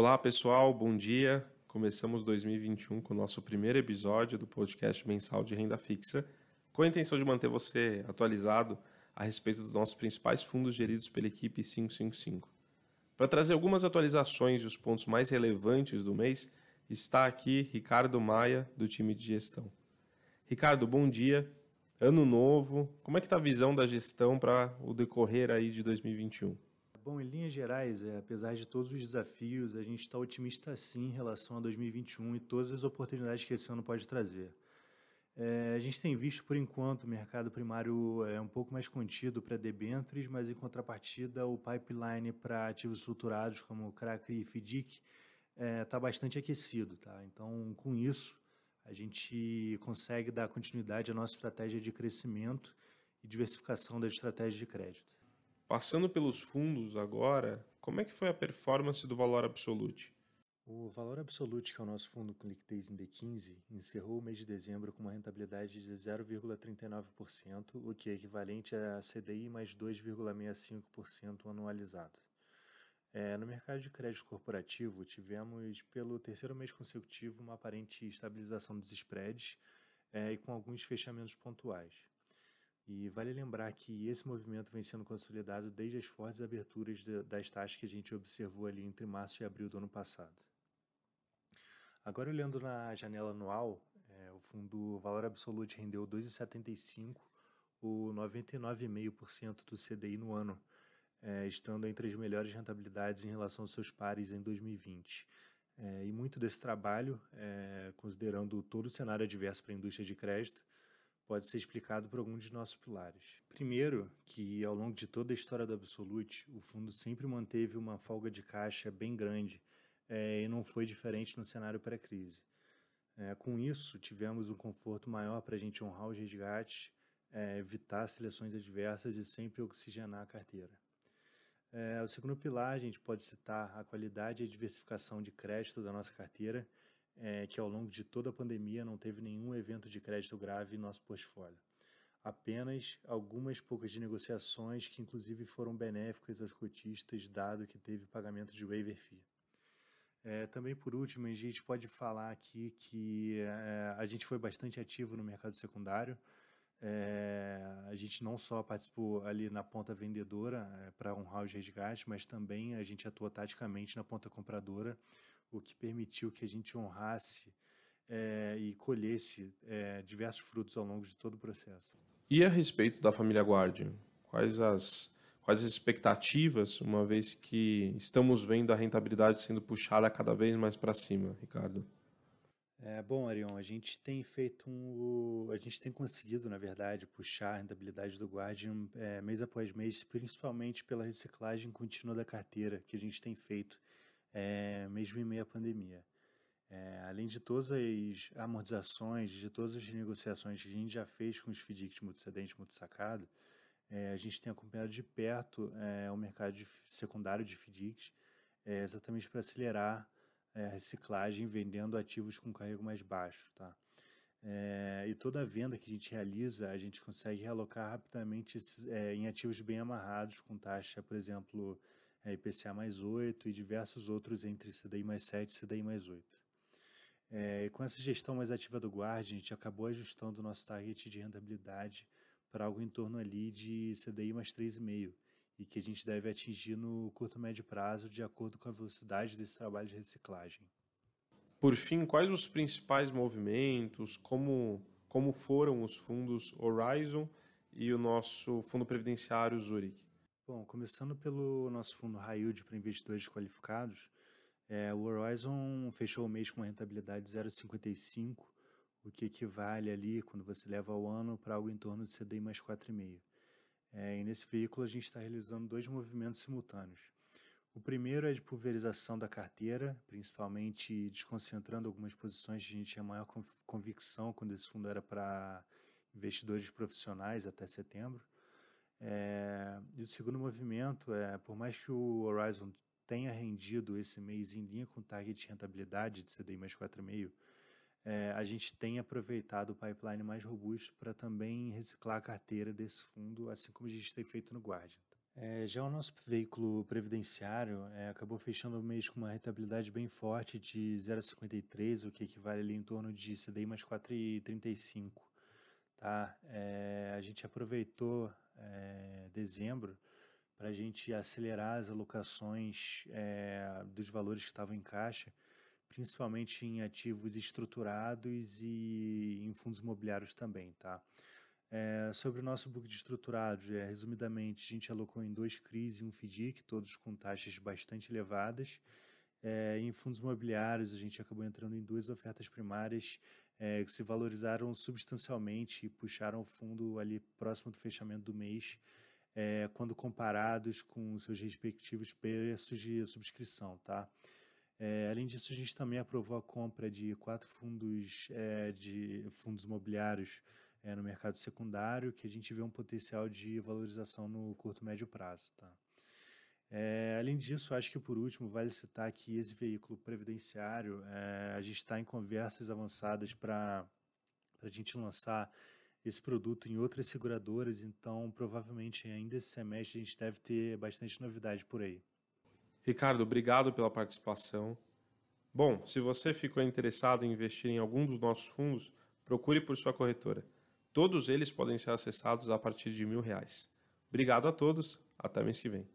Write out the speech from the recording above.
Olá, pessoal, bom dia. Começamos 2021 com o nosso primeiro episódio do podcast mensal de renda fixa, com a intenção de manter você atualizado a respeito dos nossos principais fundos geridos pela equipe 555. Para trazer algumas atualizações e os pontos mais relevantes do mês, está aqui Ricardo Maia, do time de gestão. Ricardo, bom dia. Ano novo. Como é que está a visão da gestão para o decorrer aí de 2021? Bom, em linhas gerais, é, apesar de todos os desafios, a gente está otimista sim em relação a 2021 e todas as oportunidades que esse ano pode trazer. É, a gente tem visto, por enquanto, o mercado primário é um pouco mais contido para debêntures, mas em contrapartida, o pipeline para ativos estruturados como CRAC e FDIC está é, tá bastante aquecido. Tá? Então, com isso, a gente consegue dar continuidade à nossa estratégia de crescimento e diversificação das estratégias de crédito. Passando pelos fundos agora, como é que foi a performance do valor absolute? O valor absolute, que é o nosso fundo com liquidez em D15, encerrou o mês de dezembro com uma rentabilidade de 0,39%, o que é equivalente a CDI mais 2,65% anualizado. É, no mercado de crédito corporativo, tivemos, pelo terceiro mês consecutivo, uma aparente estabilização dos spreads é, e com alguns fechamentos pontuais. E vale lembrar que esse movimento vem sendo consolidado desde as fortes aberturas das taxas que a gente observou ali entre março e abril do ano passado. Agora, olhando na janela anual, é, o fundo Valor Absoluto rendeu 2,75, ou 99,5% do CDI no ano, é, estando entre as melhores rentabilidades em relação aos seus pares em 2020. É, e muito desse trabalho, é, considerando todo o cenário adverso para a indústria de crédito, pode ser explicado por alguns de nossos pilares. Primeiro, que ao longo de toda a história do Absolute, o fundo sempre manteve uma folga de caixa bem grande é, e não foi diferente no cenário pré-crise. É, com isso, tivemos um conforto maior para a gente honrar os resgates, é, evitar seleções adversas e sempre oxigenar a carteira. O segundo pilar, a gente pode citar a qualidade e a diversificação de crédito da nossa carteira, é, que ao longo de toda a pandemia não teve nenhum evento de crédito grave em nosso portfólio. Apenas algumas poucas negociações que inclusive foram benéficas aos cotistas, dado que teve pagamento de waiver fee. É, também por último, a gente pode falar aqui que é, a gente foi bastante ativo no mercado secundário. É, a gente não só participou ali na ponta vendedora é, para honrar os resgates, mas também a gente atuou taticamente na ponta compradora, o que permitiu que a gente honrasse é, e colhesse é, diversos frutos ao longo de todo o processo. E a respeito da família Guardian, quais as, quais as expectativas, uma vez que estamos vendo a rentabilidade sendo puxada cada vez mais para cima, Ricardo? É, bom, Arion, a gente tem feito um. A gente tem conseguido, na verdade, puxar a rentabilidade do Guardian é, mês após mês, principalmente pela reciclagem contínua da carteira que a gente tem feito é, mesmo em meio à pandemia. É, além de todas as amortizações, de todas as negociações que a gente já fez com os FDICs multicedente multisacado, é, a gente tem acompanhado de perto é, o mercado de, secundário de FDICs, é, exatamente para acelerar a reciclagem, vendendo ativos com carrego mais baixo. Tá? E toda venda que a gente realiza, a gente consegue realocar rapidamente em ativos bem amarrados, com taxa, por exemplo, é, IPCA mais 8 e diversos outros entre CDI mais 7 e CDI mais 8. É, com essa gestão mais ativa do Guard, a gente acabou ajustando o nosso target de rentabilidade para algo em torno ali de CDI mais 3,5 e que a gente deve atingir no curto médio prazo de acordo com a velocidade desse trabalho de reciclagem. Por fim, quais os principais movimentos, como, como foram os fundos Horizon e o nosso fundo previdenciário Zurich? Bom, começando pelo nosso fundo High Yield para investidores qualificados, é, o Horizon fechou o mês com uma rentabilidade de 0,55, o que equivale ali, quando você leva ao ano, para algo em torno de CDI mais 4,5. É, e nesse veículo a gente está realizando dois movimentos simultâneos. O primeiro é de pulverização da carteira, principalmente desconcentrando algumas posições que a gente tinha maior convicção quando esse fundo era para investidores profissionais até setembro. É, e o segundo movimento é, por mais que o Horizon tenha rendido esse mês em linha com o target de rentabilidade de CDI mais 4,5, é, a gente tem aproveitado o pipeline mais robusto para também reciclar a carteira desse fundo, assim como a gente tem feito no Guardian. É, já o nosso veículo previdenciário é, acabou fechando o mês com uma rentabilidade bem forte de 0,53, o que equivale ali em torno de CDI mais 4,35. Tá? É, a gente aproveitou é, dezembro para a gente acelerar as alocações é, dos valores que estavam em caixa, principalmente em ativos estruturados e em fundos imobiliários também. Tá? É, sobre o nosso book de estruturados, é, resumidamente, a gente alocou em dois CRIs e um FDIC, todos com taxas bastante elevadas. É, em fundos imobiliários, a gente acabou entrando em duas ofertas primárias é, que se valorizaram substancialmente e puxaram o fundo ali próximo do fechamento do mês, é, quando comparados com seus respectivos preços de subscrição. Tá? É, além disso, a gente também aprovou a compra de quatro fundos de fundos imobiliários no mercado secundário, que a gente vê um potencial de valorização no curto médio prazo. Tá? É, além disso, acho que por último vale citar que esse veículo previdenciário, é, a gente está em conversas avançadas para a gente lançar esse produto em outras seguradoras, então provavelmente ainda esse semestre a gente deve ter bastante novidade por aí. Ricardo, obrigado pela participação. Bom, se você ficou interessado em investir em algum dos nossos fundos, procure por sua corretora. Todos eles podem ser acessados a partir de mil reais. Obrigado a todos, até mês que vem.